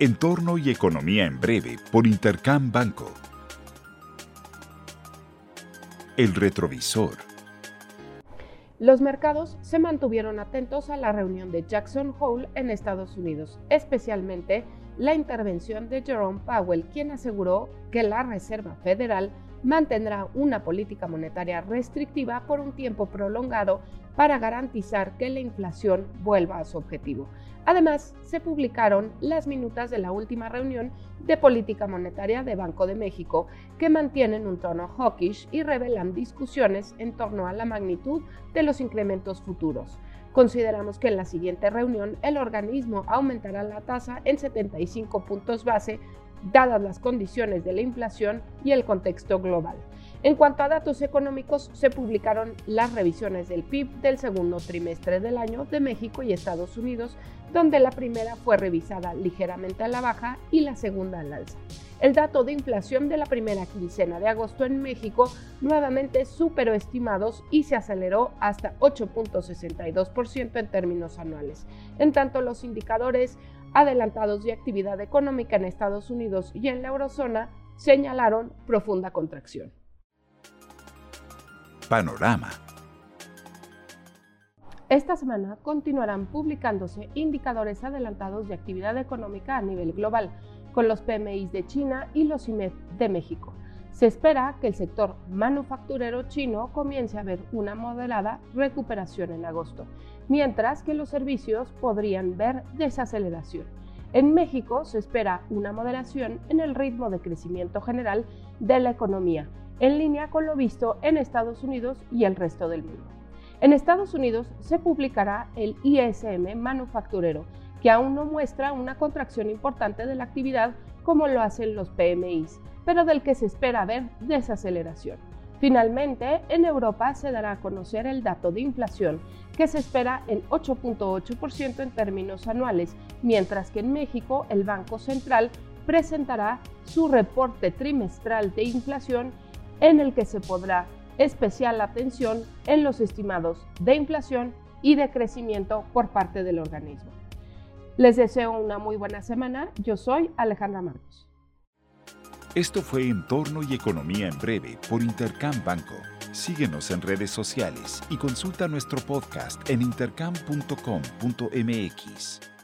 Entorno y Economía en Breve por Intercam Banco. El retrovisor. Los mercados se mantuvieron atentos a la reunión de Jackson Hole en Estados Unidos, especialmente la intervención de Jerome Powell, quien aseguró que la Reserva Federal mantendrá una política monetaria restrictiva por un tiempo prolongado para garantizar que la inflación vuelva a su objetivo. Además, se publicaron las minutas de la última reunión de política monetaria de Banco de México, que mantienen un tono hawkish y revelan discusiones en torno a la magnitud de los incrementos futuros. Consideramos que en la siguiente reunión el organismo aumentará la tasa en 75 puntos base dadas las condiciones de la inflación y el contexto global. En cuanto a datos económicos, se publicaron las revisiones del PIB del segundo trimestre del año de México y Estados Unidos, donde la primera fue revisada ligeramente a la baja y la segunda al alza. El dato de inflación de la primera quincena de agosto en México nuevamente superó estimados y se aceleró hasta 8.62% en términos anuales. En tanto, los indicadores adelantados de actividad económica en Estados Unidos y en la eurozona señalaron profunda contracción. Panorama. Esta semana continuarán publicándose indicadores adelantados de actividad económica a nivel global, con los PMI de China y los IMEF de México. Se espera que el sector manufacturero chino comience a ver una moderada recuperación en agosto, mientras que los servicios podrían ver desaceleración. En México se espera una moderación en el ritmo de crecimiento general de la economía, en línea con lo visto en Estados Unidos y el resto del mundo. En Estados Unidos se publicará el ISM manufacturero, que aún no muestra una contracción importante de la actividad como lo hacen los PMIs, pero del que se espera ver desaceleración. Finalmente, en Europa se dará a conocer el dato de inflación, que se espera en 8.8% en términos anuales, mientras que en México el Banco Central presentará su reporte trimestral de inflación en el que se podrá especial atención en los estimados de inflación y de crecimiento por parte del organismo. Les deseo una muy buena semana. Yo soy Alejandra Marcos. Esto fue Entorno y Economía en Breve por Intercam Banco. Síguenos en redes sociales y consulta nuestro podcast en intercam.com.mx.